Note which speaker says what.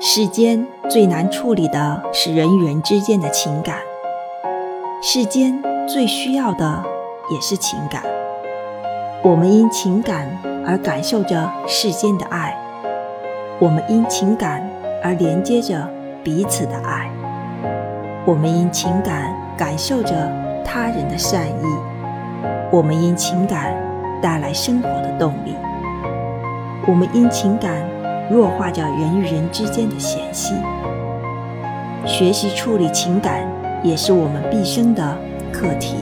Speaker 1: 世间最难处理的是人与人之间的情感，世间最需要的也是情感。我们因情感而感受着世间的爱，我们因情感而连接着彼此的爱，我们因情感感受着他人的善意，我们因情感带来生活的动力，我们因情感。弱化着人与人之间的嫌隙，学习处理情感也是我们毕生的课题。